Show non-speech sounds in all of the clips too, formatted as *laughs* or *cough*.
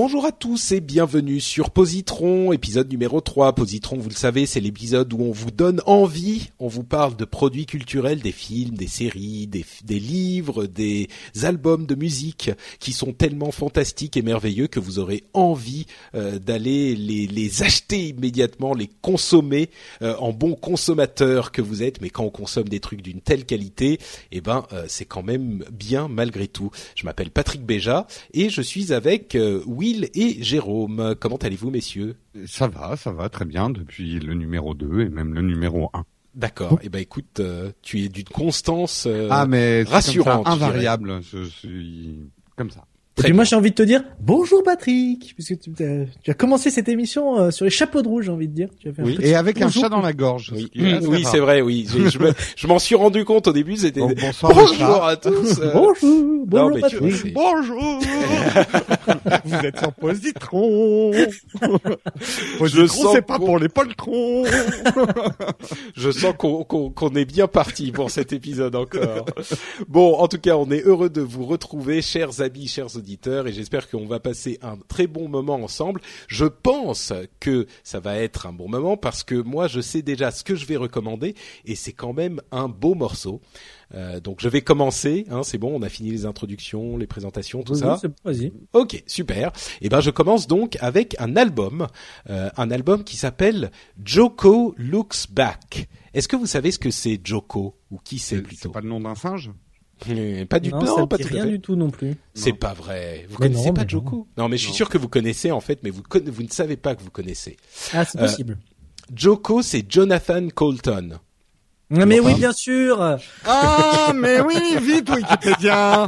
Bonjour à tous et bienvenue sur Positron, épisode numéro 3. Positron, vous le savez, c'est l'épisode où on vous donne envie, on vous parle de produits culturels, des films, des séries, des, des livres, des albums de musique qui sont tellement fantastiques et merveilleux que vous aurez envie euh, d'aller les, les acheter immédiatement, les consommer euh, en bon consommateur que vous êtes. Mais quand on consomme des trucs d'une telle qualité, eh ben euh, c'est quand même bien malgré tout. Je m'appelle Patrick Béja et je suis avec euh, Et Jérôme. Comment allez-vous, messieurs? Ça va, ça va très bien depuis le numéro 2 et même le numéro 1. D'accord. Eh ben, écoute, euh, tu es d'une constance euh, ah mais rassurante, comme ça, invariable, je suis comme ça. Et puis moi j'ai envie de te dire bonjour Patrick, puisque tu, as- tu as commencé cette émission euh, sur les chapeaux de rouge, j'ai envie de dire. Tu as fait un Oui. petit Et avec un chat dans la gorge. Oui, ce oui c'est vrai. Oui, je, je me- je m'en suis rendu compte au début. C'était Donc, bonsoir, bonjour à tous. euh, Bonjour, bonjour vois, Patrick. Bonjour *laughs* Vous êtes sur Positron Je Positron, sens c'est pas pour les poltrons *laughs* Je sens qu'on qu'on- qu'on est bien parti pour cet épisode encore. Bon, en tout cas, on est heureux de vous retrouver, chers amis, chers auditeurs, et j'espère qu'on va passer un très bon moment ensemble. Je pense que ça va être un bon moment parce que moi, je sais déjà ce que je vais recommander, et c'est quand même un beau morceau. Euh, donc, je vais commencer. Hein, c'est bon, on a fini les introductions, les présentations, tout Oui, ça. oui, Vas-y. Ok, super. Et ben je commence donc avec un album, euh, un album qui s'appelle Joko Looks Back. Est-ce que vous savez ce que c'est Joko ou qui c'est C'est plutôt? c'est pas le nom d'un singe? Pas du tout. Non, pas dit tout à rien fait. du tout non plus. C'est pas vrai. Vous Mais connaissez non, pas Joko? Non. mais je suis sûr que vous connaissez en fait, mais vous conna- vous ne savez pas que vous connaissez. Ah, c'est Euh, possible. Joko, c'est Jonathan Colton. Mais oui, bien sûr. Ah, mais oui, vite Wikipédia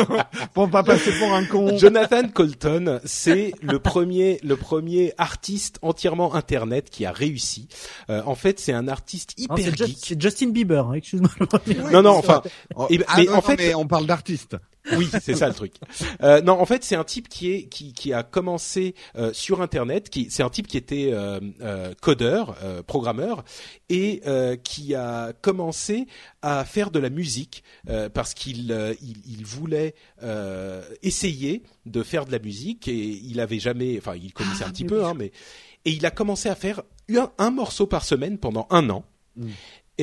*laughs* Pour pas passer pour un con Jonathan Colton, c'est le premier, le premier artiste entièrement internet qui a réussi. Euh, en fait, c'est un artiste hyper geek. c'est Justin Bieber, hein, excuse-moi. Non, non, *laughs* enfin, Oh, Et- ah, mais non, en non, fait- mais on parle d'artiste. Oui, c'est ça le truc. Euh, non, en fait, c'est un type qui est qui, qui a commencé euh, sur Internet. Qui c'est un type qui était euh, euh, codeur, euh, programmeur, et euh, qui a commencé à faire de la musique euh, parce qu'il euh, il, il voulait euh, essayer de faire de la musique et il avait jamais, enfin, il connaissait Ah, un petit mais peu, hein, mais et il a commencé à faire un, un morceau par semaine pendant un an. Mm.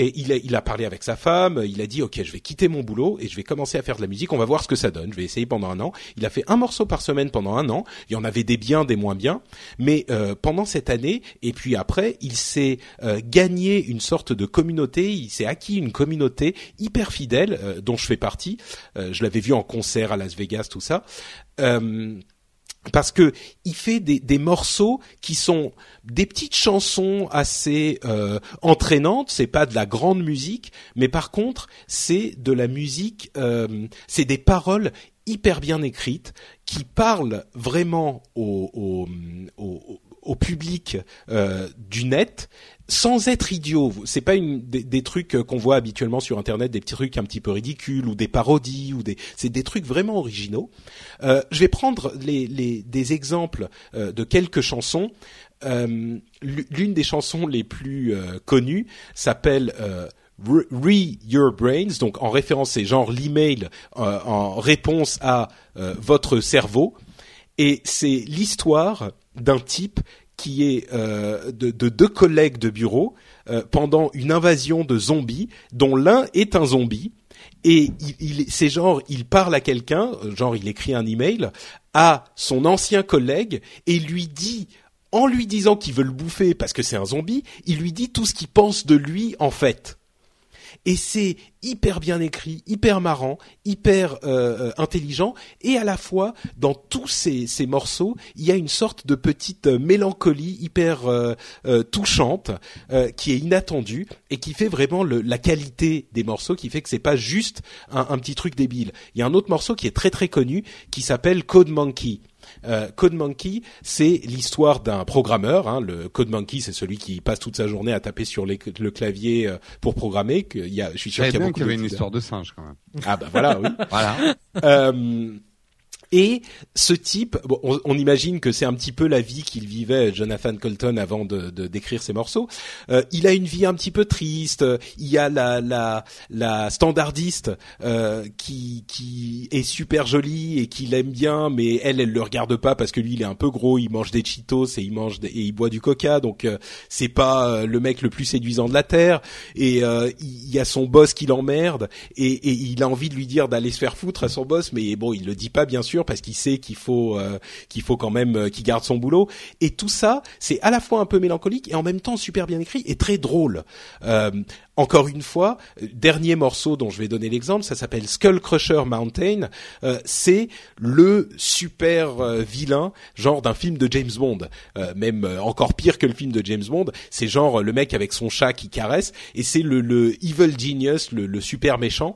Et il a, il a parlé avec sa femme, il a dit ok je vais quitter mon boulot et je vais commencer à faire de la musique, on va voir ce que ça donne, je vais essayer pendant un an. Il a fait un morceau par semaine pendant un an, il y en avait des biens, des moins bien, mais euh, pendant cette année et puis après il s'est euh, gagné une sorte de communauté, il s'est acquis une communauté hyper fidèle euh, dont je fais partie, Euh, je l'avais vu en concert à Las Vegas, tout ça. Euh, parce que il fait des, des morceaux qui sont des petites chansons assez euh, entraînantes. C'est pas de la grande musique, mais par contre c'est de la musique. euh, c'est des paroles hyper bien écrites qui parlent vraiment au, au, au, au public euh, du net sans être idiot. C'est pas une, des, trucs euh, qu'on voit habituellement sur Internet, des petits trucs un petit peu ridicules ou des parodies ou des. C'est des trucs vraiment originaux. Euh, je vais prendre les, les, des exemples euh, de quelques chansons. Euh, L'une des chansons les plus euh, connues s'appelle euh, Re Your Brains, donc en référence, c'est genre l'email en réponse à votre cerveau, et c'est l'histoire d'un type qui est euh, de, de deux collègues de bureau euh, pendant une invasion de zombies, dont l'un est un zombie. Et il, il c'est genre, il parle à quelqu'un, euh, genre il écrit un email à son ancien collègue et lui dit en lui disant qu'il veut le bouffer parce que c'est un zombie, il lui dit tout ce qu'il pense de lui en fait. Et c'est hyper bien écrit, hyper marrant, hyper euh, euh, intelligent, et à la fois dans tous ces, ces, morceaux, il y a une sorte de petite euh, mélancolie hyper touchante qui est inattendue et qui fait vraiment la qualité des morceaux, qui fait que c'est pas juste un petit truc débile. Il y a un autre morceau qui est très très connu qui s'appelle Code Monkey euh, Code Monkey, c'est l'histoire d'un programmeur. Hein. Le Code Monkey, c'est celui qui passe toute sa journée à taper sur le clavier euh, pour programmer. Que y a, je suis sûr qu'il y a beaucoup. y avait une histoire de singe quand même. Ah bah voilà, oui. *laughs* voilà. Euh, et ce type, bon, on, imagine que c'est un petit peu la vie qu'il vivait, Jonathan Colton, avant de, de d'écrire ses morceaux. Euh, il a une vie un petit peu triste. Il y a la la, la standardiste euh, qui qui est super jolie et qui l'aime bien, mais elle, elle le regarde pas parce que lui, il est un peu gros. Il mange des Cheetos et il mange et il boit du Coca, donc euh, c'est pas euh, le mec le plus séduisant de la terre. Et euh, il y a son boss qui l'emmerde et, et il a envie de lui dire d'aller se faire foutre à son boss, mais bon, il le dit pas bien sûr parce qu'il sait qu'il faut euh, quand même euh, qu'il garde son boulot. Et tout ça, c'est à la fois un peu mélancolique et en même temps super bien écrit et très drôle. Euh, encore une fois, dernier morceau dont je vais donner l'exemple, ça s'appelle Skull Crusher Mountain. Euh, c'est le super euh, vilain, genre d'un film de James Bond, euh, même encore pire que le film de James Bond. C'est genre le mec avec son chat qui caresse, et c'est le, le, evil genius, le, le super méchant,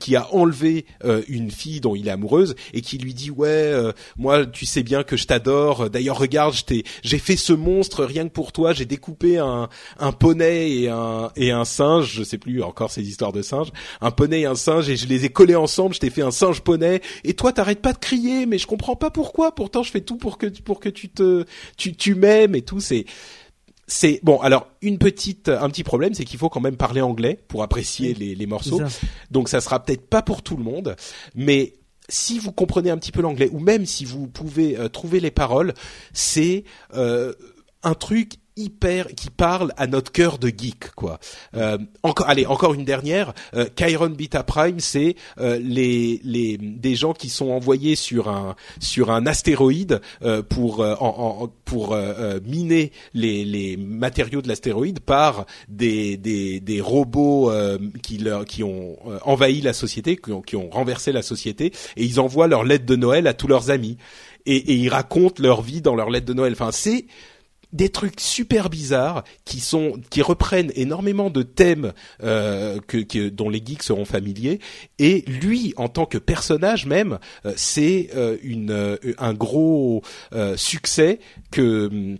qui a enlevé une fille dont il est amoureuse et qui lui dit ouais, moi tu sais bien que je t'adore. D'ailleurs regarde, j'ai fait ce monstre rien que pour toi. J'ai découpé un, un poney et un et un singe, je sais plus encore ces histoires de singes, un poney et un singe et je les ai collés ensemble, je t'ai fait un singe poney et toi t'arrêtes pas de crier mais je comprends pas pourquoi, pourtant je fais tout pour que pour que tu te tu tu m'aimes et tout, c'est c'est bon. Alors une petite, un petit problème, c'est qu'il faut quand même parler anglais pour apprécier les, les morceaux. Donc ça sera peut-être pas pour tout le monde, mais si vous comprenez un petit peu l'anglais, ou même si vous pouvez euh, trouver les paroles, c'est euh, un truc hyper qui parle à notre cœur de geek quoi. Euh, encore allez encore une dernière. Euh, Chiron Beta Prime c'est euh, les les des gens qui sont envoyés sur un sur un astéroïde euh, pour euh, en, pour euh, miner les les matériaux de l'astéroïde par des des des robots qui leur qui ont envahi la société qui ont, qui ont renversé la société et ils envoient leur lettre de Noël à tous leurs amis et, et ils racontent leur vie dans leur lettre de Noël. Enfin c'est des trucs super bizarres qui sont qui reprennent énormément de thèmes euh, que, dont les geeks seront familiers et lui en tant que personnage même euh, c'est euh, une un gros succès que hum,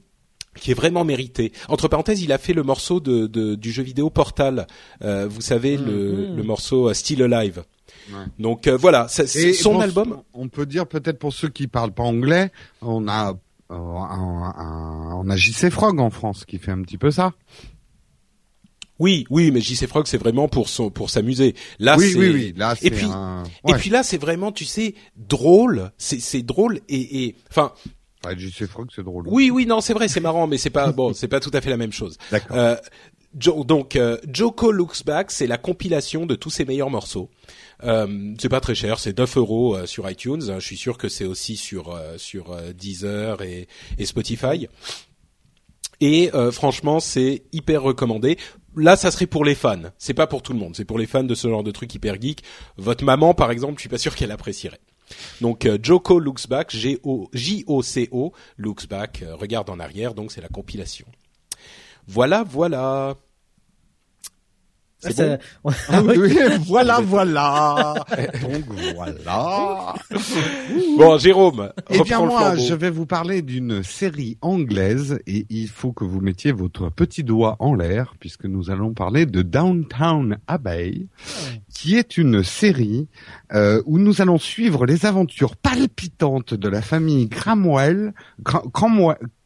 qui est vraiment mérité. Entre parenthèses, il a fait le morceau de, du jeu vidéo Portal. vous savez le, mm-hmm. le, morceau Still Alive. Donc voilà, c'est son album. On peut dire peut-être pour ceux qui parlent pas anglais, on a on a JC Frog en France qui fait un petit peu ça. Oui, oui, mais JC Frog c'est vraiment pour son, pour s'amuser. Là, oui, oui, oui, là, et puis et puis là c'est vraiment, tu sais, drôle. C'est c'est drôle et et enfin. Ouais, JC Frog c'est drôle. Oui, oui, non, c'est vrai, c'est marrant, mais c'est pas bon, c'est pas tout à fait la même chose. D'accord. Euh, donc euh, Joko Looks Back, c'est la compilation de tous ses meilleurs morceaux. Euh, c'est pas très cher, c'est 9 euros euh, sur iTunes. Je suis sûr que c'est aussi sur euh, sur euh, Deezer et, et Spotify. Et franchement, c'est hyper recommandé. Là, ça serait pour les fans. C'est pas pour tout le monde. C'est pour les fans de ce genre de truc hyper geek. Votre maman, par exemple, je suis pas sûr qu'elle apprécierait. Donc Joko Looks Back, G O J O C O Looks Back, regarde en arrière. Donc c'est la compilation. Voilà, voilà. C'est bon voilà, voilà. Donc voilà. *laughs* bon, Jérôme. Eh bien moi, je vais vous parler d'une série anglaise et il faut que vous mettiez votre petit doigt en l'air puisque nous allons parler de Downtown Abbey, qui est une série euh, où nous allons suivre les aventures palpitantes de la famille Cramwell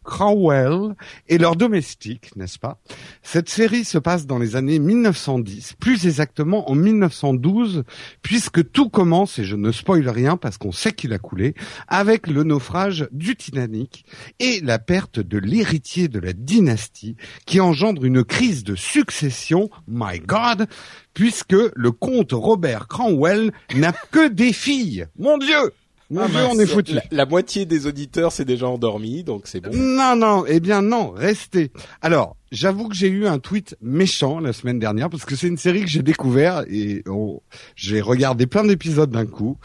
Crowell et leurs domestiques, n'est-ce pas? Cette série se passe dans les années 1910, plus exactement en 1912, puisque tout commence, et je ne spoil rien parce qu'on sait qu'il a coulé, avec le naufrage du Titanic et la perte de l'héritier de la dynastie qui engendre une crise de succession, my God, puisque le comte Robert Cromwell n'a que des filles. Mon Dieu Mon Ah, Dieu, mince. on est foutu. La, la moitié des auditeurs c'est déjà endormi, donc c'est bon. Non, non, eh bien non, restez. Alors, j'avoue que j'ai eu un tweet méchant la semaine dernière parce que c'est une série que j'ai découvert et on- j'ai regardé plein d'épisodes d'un coup.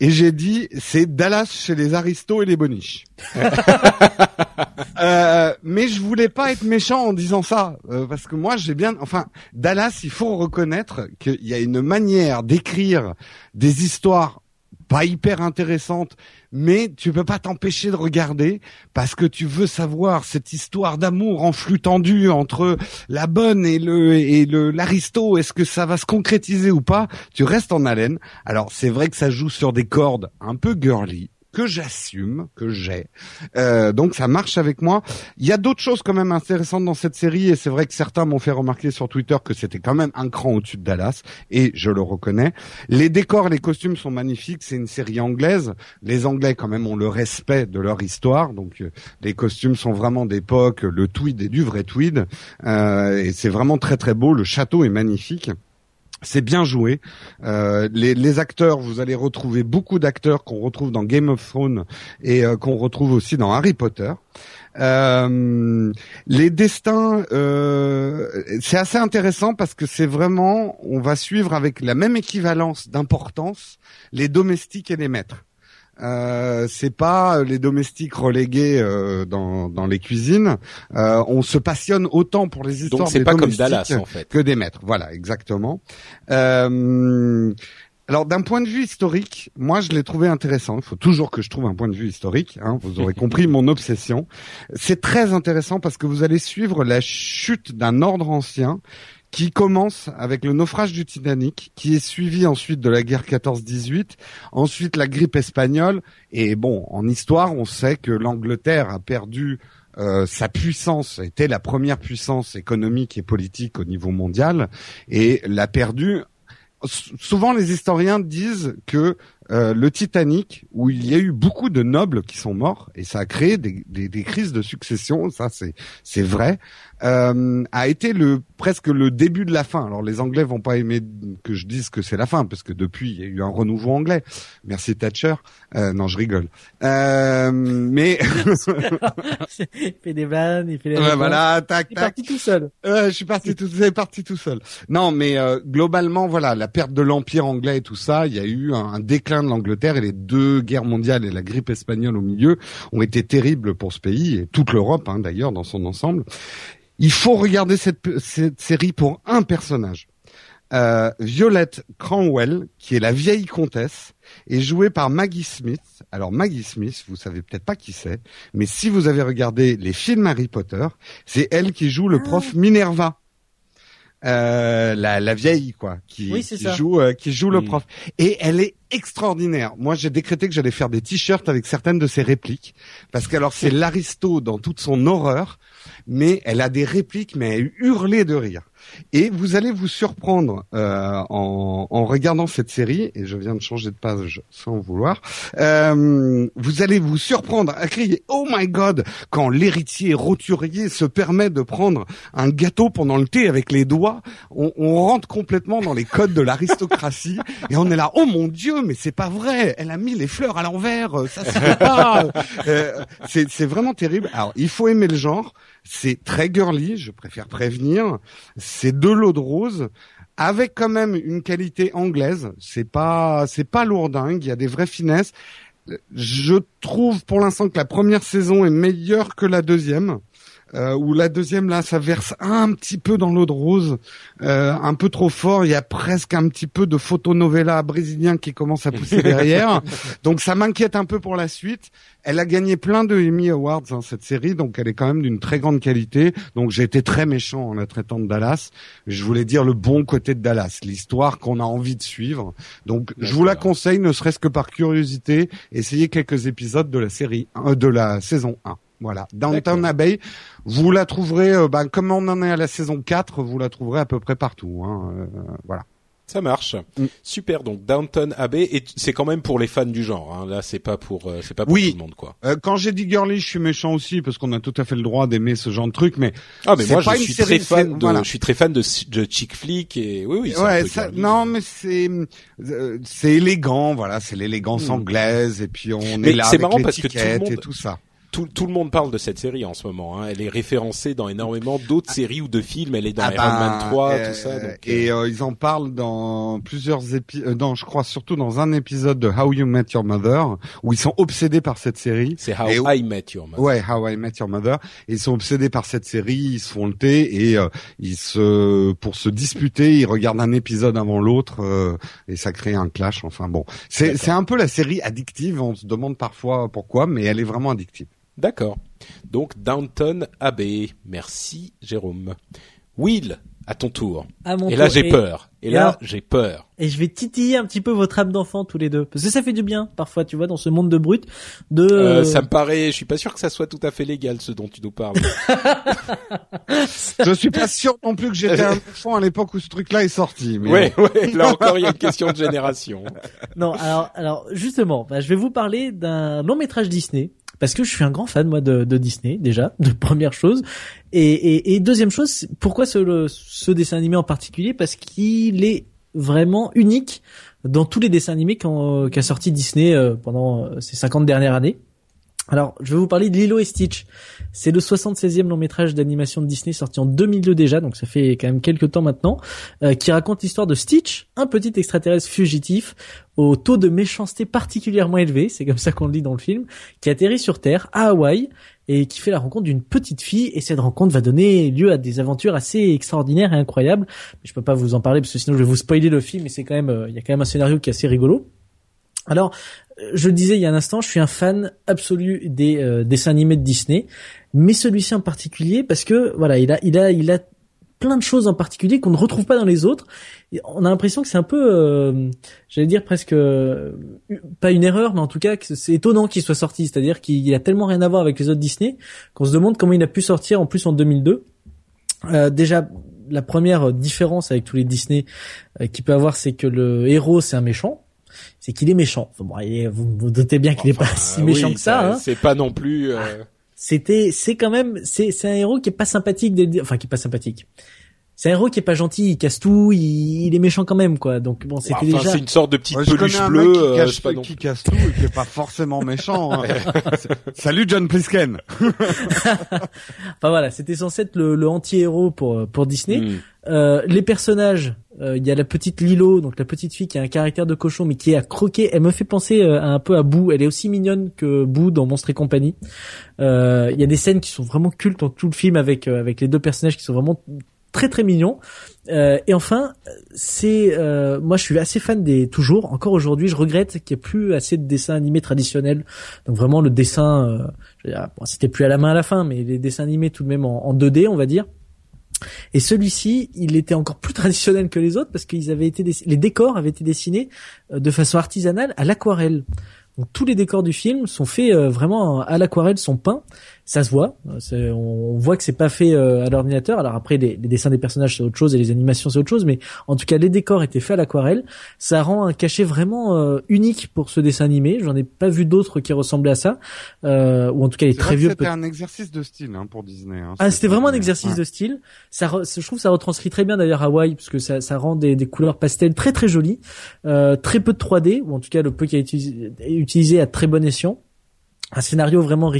Et j'ai dit, c'est Dallas chez les aristos et les boniches. *laughs* Euh, mais je voulais pas être méchant en disant ça, euh, parce que moi j'ai bien, enfin Dallas, il faut reconnaître qu'il y a une manière d'écrire des histoires pas hyper intéressantes, mais tu peux pas t'empêcher de regarder parce que tu veux savoir cette histoire d'amour en flux tendu entre la bonne et le et le l'aristo. Est-ce que ça va se concrétiser ou pas? Tu restes en haleine. Alors c'est vrai que ça joue sur des cordes un peu girly que j'assume, que j'ai. Euh, donc ça marche avec moi. Il y a d'autres choses quand même intéressantes dans cette série et c'est vrai que certains m'ont fait remarquer sur Twitter que c'était quand même un cran au-dessus de Dallas et je le reconnais. Les décors, les costumes sont magnifiques. C'est une série anglaise. Les Anglais quand même ont le respect de leur histoire. Donc euh, les costumes sont vraiment d'époque. Le tweed est du vrai tweed Euh, et c'est vraiment très très beau. Le château est magnifique. C'est bien joué. Euh, les, acteurs, vous allez retrouver beaucoup d'acteurs qu'on retrouve dans Game of Thrones et euh, qu'on retrouve aussi dans Harry Potter. Euh, les destins, c'est assez intéressant parce que c'est vraiment, on va suivre avec la même équivalence d'importance les domestiques et les maîtres. Euh, c'est pas les domestiques relégués euh, dans, dans les cuisines. Euh, on se passionne autant pour les histoires Donc c'est des pas comme domestiques Dallas en fait. que des maîtres. Voilà, exactement. Euh, alors d'un point de vue historique, moi je l'ai trouvé intéressant. Il faut toujours que je trouve un point de vue historique. Hein, vous aurez *laughs* compris mon obsession. C'est très intéressant parce que vous allez suivre la chute d'un ordre ancien qui commence avec le naufrage du Titanic, qui est suivi ensuite de la guerre 14-18, ensuite la grippe espagnole, et bon, en histoire, on sait que l'Angleterre a perdu euh, sa puissance, était la première puissance économique et politique au niveau mondial, et l'a perdu. S- Souvent, les historiens disent que euh, le Titanic, où il y a eu beaucoup de nobles qui sont morts, et ça a créé des, des- des crises de succession, ça c'est c'est vrai, euh, a été le presque le début de la fin. Alors les Anglais vont pas aimer que je dise que c'est la fin, parce que depuis il y a eu un renouveau anglais. Merci Thatcher. Euh, non, je rigole. Euh, mais *laughs* il fait des vannes, il fait des Ouais, voilà, tac Il est tac. parti tout seul. Euh, je suis parti tout, c'est parti tout seul. Non, mais euh, globalement, voilà, la perte de l'empire anglais et tout ça, il y a eu un, un déclin de l'Angleterre et les deux guerres mondiales et la grippe espagnole au milieu ont été terribles pour ce pays et toute l'Europe hein, d'ailleurs dans son ensemble. Il faut regarder cette, cette série pour un personnage. Euh, Violette Cranwell, qui est la vieille comtesse, est jouée par Maggie Smith. Alors Maggie Smith, vous savez peut-être pas qui c'est, mais si vous avez regardé les films Harry Potter, c'est elle qui joue le prof Minerva. Euh, la, la vieille quoi qui, Oui, c'est qui joue euh, qui joue le Mm. prof et elle est extraordinaire moi j'ai décrété que j'allais faire des t-shirts avec certaines de ses répliques parce que alors c'est *laughs* l'aristo dans toute son horreur mais elle a des répliques mais elle hurlait de rire et vous allez vous surprendre euh, en, en regardant cette série, et je viens de changer de page sans vouloir, euh, vous allez vous surprendre à crier « Oh my God !» quand l'héritier roturier se permet de prendre un gâteau pendant le thé avec les doigts, on, on rentre complètement dans les codes de l'aristocratie, et on est là « Oh mon Dieu, mais c'est pas vrai Elle a mis les fleurs à l'envers, ça se pas !» Euh, C'est c'est vraiment terrible. Alors, il faut aimer le genre, c'est très girly, je préfère prévenir, c'est de l'eau de rose avec quand même une qualité anglaise. C'est pas c'est pas lourdingue, il y a des vraies finesses. Je trouve pour l'instant que la première saison est meilleure que la deuxième. Euh, où la deuxième là, ça verse un petit peu dans l'eau de rose, euh, un peu trop fort. Il y a presque un petit peu de photonovella brésilien qui commence à pousser *laughs* derrière. donc ça m'inquiète un peu pour la suite. Elle a gagné plein de Emmy Awards hein, cette série, donc elle est quand même d'une très grande qualité. Donc j'ai été très méchant en la traitant de Dallas. Je voulais dire le bon côté de Dallas, l'histoire qu'on a envie de suivre. Donc je vous la conseille, ne serait-ce que par curiosité, essayez quelques épisodes de la série euh, de la saison 1. Voilà, Downtown. Abbey, vous la trouverez, ben, comme on en est à la saison 4, vous la trouverez à peu près partout. Hein, euh, voilà. Ça marche. Mm. Super. Donc Downton Abbey, et c'est quand même pour les fans du genre. Hein. Là, c'est pas pour, euh, c'est pas pour Oui. tout le monde, quoi. Euh, quand j'ai dit girly, je suis méchant aussi parce qu'on a tout à fait le droit d'aimer ce genre de truc, mais Ah, mais moi, je suis série, très fan de, je suis très fan de, de chick flick et oui, oui. ouais, ça, non, mais c'est euh, c'est élégant, voilà, c'est l'élégance Hmm. anglaise et puis on Mais est là c'est avec marrant parce que tout le monde- et tout ça. Tout, tout le monde parle de cette série en ce moment. Hein. Elle est référencée dans énormément d'autres séries ou de films. Elle est dans Ah Iron ben, Man 3, euh, tout ça. Donc, et euh, euh, ils en parlent dans plusieurs épisodes, dans je crois surtout dans un épisode de How You Met Your Mother où ils sont obsédés par cette série. c'est How et- I Met Your Mother. Ouais, How I Met Your Mother. Et ils sont obsédés par cette série, ils se font le thé et euh, ils se, pour se disputer, ils regardent un épisode avant l'autre euh, et ça crée un clash. Enfin bon, c'est un peu la série addictive. On se demande parfois pourquoi, mais elle est vraiment addictive. D'accord. Donc Downton Abbey. Merci Jérôme. Will, à ton tour. À mon Et là j'ai peur. Et et là alors j'ai peur. Et je vais titiller un petit peu votre âme d'enfant tous les deux, parce que ça fait du bien parfois, tu vois, dans ce monde de brut, de. Euh, ça me paraît. Je suis pas sûr que ça soit tout à fait légal ce dont tu nous parles. *laughs* Je suis pas sûr non plus que j'étais un enfant à l'époque où ce truc-là est sorti. Mais ouais, ouais. Là encore, il y a une *laughs* question de génération. Non, alors, alors justement, bah, je vais vous parler d'un long métrage Disney. Parce que je suis un grand fan moi de, de Disney déjà, *laughs* de première chose, et, et, et deuxième chose, pourquoi ce, le- ce dessin animé en particulier? Parce qu'il est vraiment unique dans tous les dessins animés qu'en- qu'a sorti Disney euh, pendant euh, ces 50 dernières années. Alors, je vais vous parler de Lilo et Stitch. C'est le 76e long métrage d'animation de Disney sorti en 2002 déjà, donc ça fait quand même quelques temps maintenant, euh, qui raconte l'histoire de Stitch, un petit extraterrestre fugitif au taux de méchanceté particulièrement élevé, c'est comme ça qu'on le dit dans le film, qui atterrit sur Terre, à Hawaï, et qui fait la rencontre d'une petite fille, et cette rencontre va donner lieu à des aventures assez extraordinaires et incroyables. Mais je peux pas vous en parler parce que sinon je vais vous spoiler le film, et c'est quand même, euh, il y a quand même un scénario qui est assez rigolo. Alors, euh, je le disais il y a un instant, je suis un fan absolu des euh, dessins animés de Disney, mais celui-ci en particulier parce que voilà, il a, il a, il a plein de choses en particulier qu'on ne retrouve pas dans les autres. Et on a l'impression que c'est un peu, euh, j'allais dire presque euh, pas une erreur, mais en tout cas c'est étonnant qu'il soit sorti. C'est-à-dire qu'il a tellement rien à voir avec les autres Disney qu'on se demande comment il a pu sortir en plus en 2002. Euh, déjà, la première différence avec tous les Disney euh, qu'il peut avoir, c'est que le héros c'est un méchant. C'est qu'il est méchant. Enfin, bon, vous vous doutez bien qu'il est pas si méchant oui, que ça. hein. C'est pas non plus. euh, C'était, c'est quand même, c'est, c'est un héros qui est pas sympathique, dé- enfin qui est pas sympathique. C'est un héros qui est pas gentil, il casse tout, il, il est méchant quand même quoi. Donc bon, c'était enfin, déjà. c'est une sorte de petite Ouais, peluche un bleue. mec qui euh, cache, pas qui casse tout et qui est pas forcément méchant. hein. *laughs* Salut John Plisken. *laughs* Enfin voilà, c'était censé être le, le anti-héros pour pour Disney. Hmm. Euh, les personnages, euh, il y a la petite Lilo, donc la petite fille qui a un caractère de cochon, mais qui est à croquer. Elle me fait penser euh, un peu à Boo. Elle est aussi mignonne que Boo dans Monstres et compagnie. Euh, Il y a des scènes qui sont vraiment cultes dans tout le film avec euh, avec les deux personnages qui sont vraiment très très mignons. Euh, et enfin, c'est euh, moi je suis assez fan des toujours. Encore aujourd'hui, je regrette qu'il n'y ait plus assez de dessins animés traditionnels. Donc vraiment le dessin, euh, bon, c'était plus à la main à la fin, mais les dessins animés tout de même en, en 2D, on va dire. Et celui-ci, il était encore plus *laughs* traditionnel que les autres parce qu'ils avaient été les décors avaient été dessinés euh, de façon artisanale à l'aquarelle. Donc tous les décors du film sont faits euh, vraiment à l'aquarelle, sont peints. Ça se voit. Euh, On voit que c'est pas fait euh, à l'ordinateur. Alors après, les, les dessins des personnages c'est autre chose et les animations c'est autre chose, mais en tout cas les décors étaient faits à l'aquarelle. Ça rend un cachet vraiment euh, unique pour ce dessin animé. J'en ai pas vu d'autres qui ressemblaient à ça, euh, ou en tout cas les très vrai vieux. C'était un exercice de style hein, pour Disney. hein. ah, c'était vraiment un Ouais. exercice de style. Ça, re- je trouve que ça retranscrit très bien d'ailleurs Hawaï, parce que ça, ça rend des, des couleurs pastel très très jolies, euh, très peu de 3D, ou en tout cas le peu qui a été utilisé, utilisé à très bon escient. Un scénario vraiment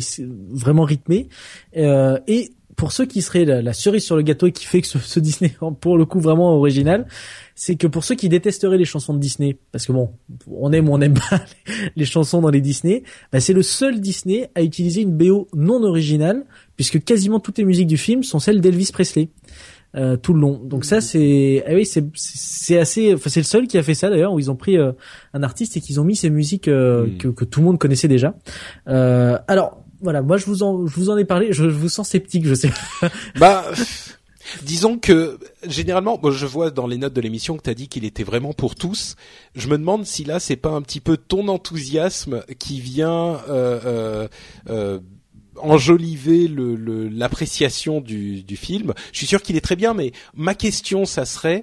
vraiment rythmé, euh, et pour ceux qui seraient la, la cerise sur le gâteau et qui fait que ce, ce Disney pour le coup vraiment original, c'est que pour ceux qui détesteraient les chansons de Disney, parce que bon, on aime ou on n'aime pas *laughs* les chansons dans les Disney, bah c'est le seul Disney à utiliser une BO non originale, puisque quasiment toutes les musiques du film sont celles d'Elvis Presley. Euh, tout le long. Donc ça c'est ah oui, c'est c'est assez enfin c'est le seul qui a fait ça d'ailleurs où ils ont pris euh, un artiste et qu'ils ont mis ses musiques euh, Mm. que, que tout le monde connaissait déjà. Euh, alors voilà, moi je vous en je vous en ai parlé, je, je vous sens sceptique, je sais. *laughs* Bah, disons que généralement, bon, je vois dans les notes de l'émission que tu as dit qu'il était vraiment pour tous. Je me demande si là, c'est pas un petit peu ton enthousiasme qui vient euh, euh, enjoliver le le- l'appréciation du, du film. Je suis sûr qu'il est très bien, mais ma question, ça serait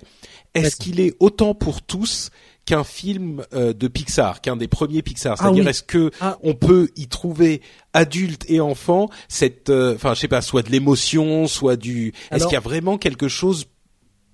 est-ce qu'il est autant pour tous qu'un film euh, de Pixar, qu'un des premiers Pixar? C'est-à-dire, oui. est-ce que Ah. on peut y trouver adultes et enfants cette, euh, enfin, je sais pas, soit de l'émotion, soit du. Est-ce qu'il y a vraiment quelque chose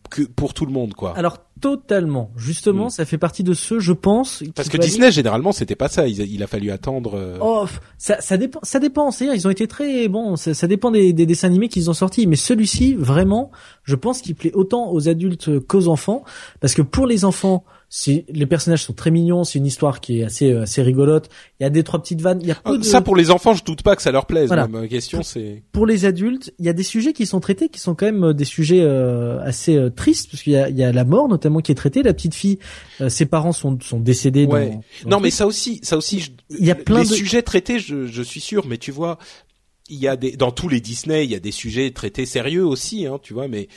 que pour tout le monde, quoi? Alors totalement. Justement, Mm. ça fait partie de ceux, je pense. Parce que aller- Disney, généralement, c'était pas ça. Il, il a fallu attendre. euh, Oh, ça, ça dépend. Ça dépend. C'est-à-dire, ils ont été très bon. Ça, ça dépend des, des dessins animés qu'ils ont sortis. Mais celui-ci, vraiment, je pense qu'il plaît autant aux adultes qu'aux enfants, parce que pour les enfants, les personnages sont très mignons. C'est une histoire qui est assez euh, assez rigolote. Il y a des trois petites vannes. Il y a peu de... Ah, Ça, pour les enfants, je doute pas que ça leur plaise. Voilà. Ma question, c'est. pour les adultes, il y a des sujets qui sont traités, qui sont quand même euh, des sujets euh, assez euh, tristes, parce qu'il y a, il y a la mort notamment qui est traitée. La petite fille, euh, ses parents sont, sont décédés. Ouais. Dans, dans Non, mais ça aussi, ça aussi, je- Il y a plein les de- sujets traités, je, je suis sûr, mais tu vois, il y a des dans tous les Disney, il y a des sujets traités sérieux aussi, hein, tu vois, mais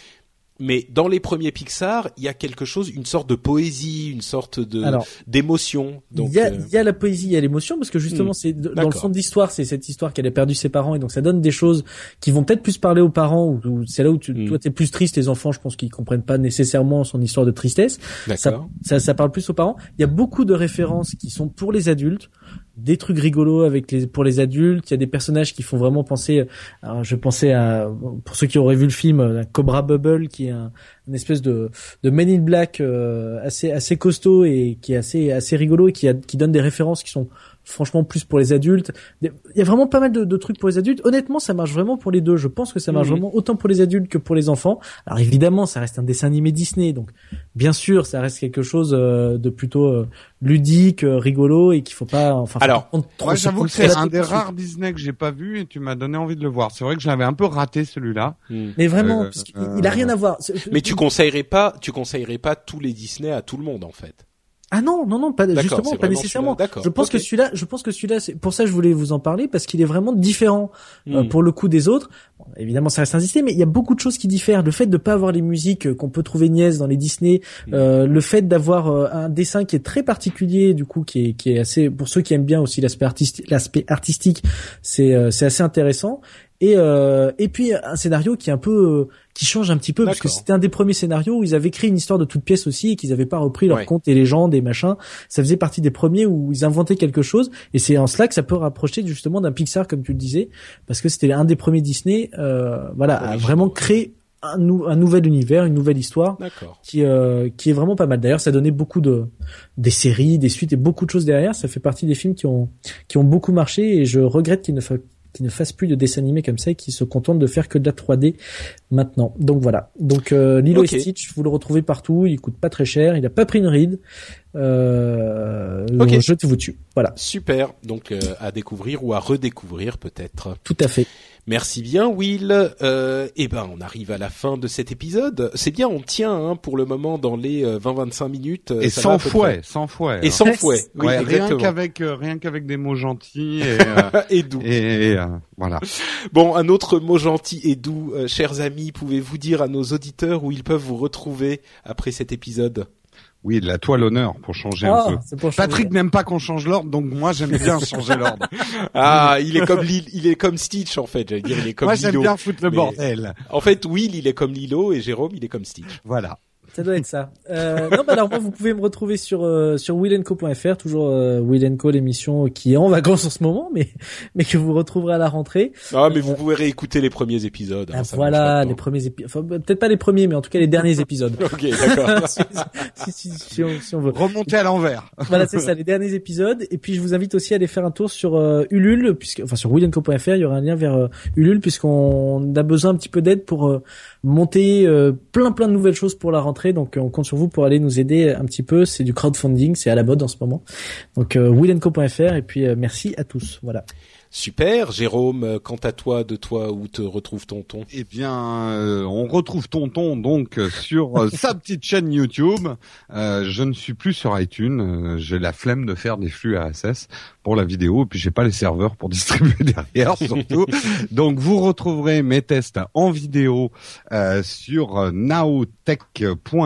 mais dans les premiers Pixar, il y a quelque chose, une sorte de poésie, une sorte de d'émotion. Donc il y a, euh, y a la poésie, il y a l'émotion, parce que justement, Hmm. c'est dans le fond de l'histoire, c'est cette histoire qu'elle a perdu ses parents, et donc ça donne des choses qui vont peut-être plus parler aux parents, ou, ou c'est là où tu, Hmm. toi t'es plus triste, les enfants, je pense qu'ils comprennent pas nécessairement son histoire de tristesse. Ça, ça, ça parle plus aux parents. Il y a beaucoup de références qui sont pour les adultes, des trucs rigolos avec les pour les adultes. Il y a des personnages qui font vraiment penser. Alors, je pensais à pour ceux qui auraient vu le film, à Cobra Bubble, qui est un, une espèce de de Men in Black euh, assez assez costaud et qui est assez assez rigolo et qui a, qui donne des références qui sont franchement plus pour les adultes. Il y a vraiment pas mal de, de trucs pour les adultes. Honnêtement, ça marche vraiment pour les deux. Je pense que ça marche Mhm. vraiment autant pour les adultes que pour les enfants. Alors évidemment, ça reste un dessin animé Disney, donc bien sûr, ça reste quelque chose euh, de plutôt euh, ludique, euh, rigolo et qu'il faut pas. Enfin, Alors, Moi, j'avoue que c'est un des dessus. rares Disney que j'ai pas vu et tu m'as donné envie de le voir. C'est vrai que je l'avais un peu raté celui-là. Hmm. Mais vraiment, Euh, parce qu'il- il a rien à voir. Mais tu conseillerais pas, tu conseillerais pas tous les Disney à tout le monde en fait. Ah non, non, non, pas justement, pas nécessairement. Je pense ok. que celui-là, je pense que celui-là, c'est pour ça je voulais vous en parler parce qu'il est vraiment différent euh, Hmm. pour le coup des autres. Bon, évidemment, ça reste Disney, mais il y a beaucoup de choses qui diffèrent. Le fait de pas avoir les musiques euh, qu'on peut trouver niaises dans les Disney, Mm. euh, le fait d'avoir euh, un dessin qui est très particulier, du coup, qui est, qui est assez, pour ceux qui aiment bien aussi l'aspect artistique, l'aspect artistique, c'est euh, c'est assez intéressant. Et euh, et puis un scénario qui est un peu euh, qui change un petit peu parce que c'était un des premiers scénarios où ils avaient créé une histoire de toute pièce aussi et qu'ils avaient pas repris leurs Ouais. contes et légendes et machin. Ça faisait partie des premiers où ils inventaient quelque chose et c'est en cela que ça peut rapprocher justement d'un Pixar comme tu le disais parce que c'était un des premiers Disney euh, voilà à vraiment créer un, nou- un nouvel univers, une nouvelle histoire qui euh, qui est vraiment pas mal. D'ailleurs, ça donnait beaucoup de des séries, des suites et beaucoup de choses derrière. Ça fait partie des films qui ont qui ont beaucoup marché et je regrette qu'ils ne fa- qu'ils ne fassent plus de dessins animés comme ça et qu'ils se contentent de faire que de la 3D maintenant. Donc voilà. Donc euh, Lilo et Stitch, vous le retrouvez partout. Il coûte pas très cher. Il a pas pris une ride. Euh, Ok. Jetez-vous dessus. Voilà. Super. Donc euh, à découvrir ou à redécouvrir peut-être. Tout à fait. Merci bien Will. Euh, eh ben on arrive à la fin de cet épisode. C'est bien, on tient hein, pour le moment dans les euh, 20-25 minutes. euh, Et ça sans fouet, sans fouet. Et hein. sans fouet. Oui, Ouais, rien qu'avec euh, rien qu'avec des mots gentils et, euh, *laughs* Et doux. et euh, voilà. Bon, un autre mot gentil et doux, euh, chers amis, pouvez-vous dire à nos auditeurs où ils peuvent vous retrouver après cet épisode? Oui, de la toile l'honneur pour changer un Ah, peu. changer. Patrick n'aime pas qu'on change l'ordre, donc moi j'aime *laughs* bien changer l'ordre. Ah, il est comme Lil- il est comme Stitch en fait. J'allais dire, il est comme moi j'aime Lilo. bien foutre le bordel. En fait, Will, il est comme Lilo et Jérôme, il est comme Stitch. Voilà. Ça doit être ça. Euh, non, bah alors moi, vous pouvez me retrouver sur euh, sur willenco.fr, toujours euh, Will Co, l'émission qui est en vacances en ce moment, mais mais que vous retrouverez à la rentrée. Ah, mais vous pouvez réécouter les premiers épisodes. hein, Ah, voilà, les premiers épisodes. Enfin, bah, peut-être pas les premiers, mais en tout cas les derniers épisodes. *laughs* Ok, d'accord. *laughs* si, si, si, si on, si on veut. Remonter à l'envers. *laughs* Voilà, c'est ça, les derniers épisodes. Et puis je vous invite aussi à aller faire un tour sur euh, Ulule, puisque enfin sur willenco.fr, il y aura un lien vers euh, Ulule, puisqu'on a besoin un petit peu d'aide pour euh, monter euh, plein plein de nouvelles choses pour la rentrée. Donc euh, on compte sur vous pour aller nous aider un petit peu. C'est du crowdfunding, c'est à la mode en ce moment. Donc euh, willenco.fr et puis euh, merci à tous. Voilà. Super, Jérôme. euh, Quant à toi, de toi, où te retrouve tonton Eh bien, euh, on retrouve Tonton donc sur euh, sa petite chaîne YouTube. Euh, je ne suis plus sur iTunes. J'ai la flemme de faire des flux ASS. Pour la vidéo. Et puis j'ai pas les serveurs pour *laughs* distribuer derrière surtout. *laughs* Donc vous retrouverez mes tests en vidéo euh, sur nowtech.tv.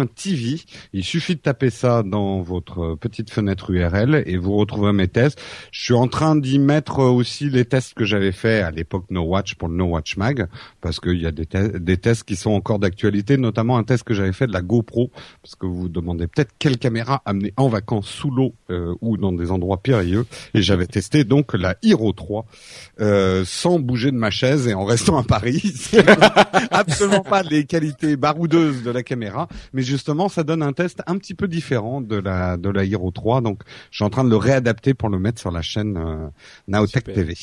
Il suffit de taper ça dans votre petite fenêtre URL et vous retrouverez mes tests. Je suis en train d'y mettre aussi les tests que j'avais fait à l'époque No Watch pour le No Watch Mag parce qu'il y a des, des tests qui sont encore d'actualité, notamment un test que j'avais fait de la GoPro parce que vous vous demandez peut-être quelle caméra amener en vacances sous l'eau euh, ou dans des endroits périlleux et j'avais testé donc la Hero 3 euh, sans bouger de ma chaise et en restant à Paris. *laughs* absolument pas les qualités baroudeuses de la caméra, mais justement ça donne un test un petit peu différent de la de la Hero 3. Donc je suis en train de le réadapter pour le mettre sur la chaîne euh, Naotech TV.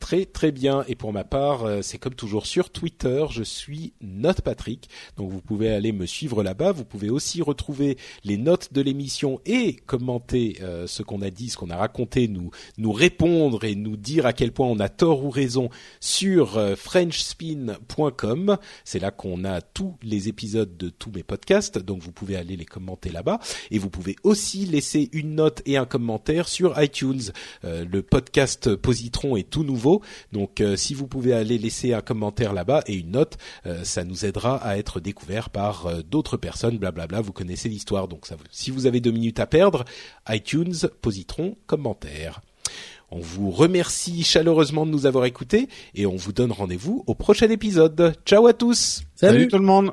Très très bien. Et pour ma part, euh, c'est comme toujours sur Twitter, je suis Note Patrick. Donc vous pouvez aller me suivre là-bas. Vous pouvez aussi retrouver les notes de l'émission et commenter euh, ce qu'on a dit, ce qu'on a raconté, nous nous répondre et nous dire à quel point on a tort ou raison sur euh, FrenchSpin.com. C'est là qu'on a tous les épisodes de tous mes podcasts. Donc vous pouvez aller les commenter là-bas. Et vous pouvez aussi laisser une note et un commentaire sur iTunes. le podcast Positron est tout nouveau donc euh, si vous pouvez aller laisser un commentaire là-bas et une note, euh, ça nous aidera à être découvert par euh, d'autres personnes. Blablabla. Vous connaissez l'histoire. Donc ça, si vous avez deux minutes à perdre, iTunes, Positron, commentaire. On vous remercie chaleureusement de nous avoir écoutés et on vous donne rendez-vous au prochain épisode. Ciao à tous. Salut tout le monde.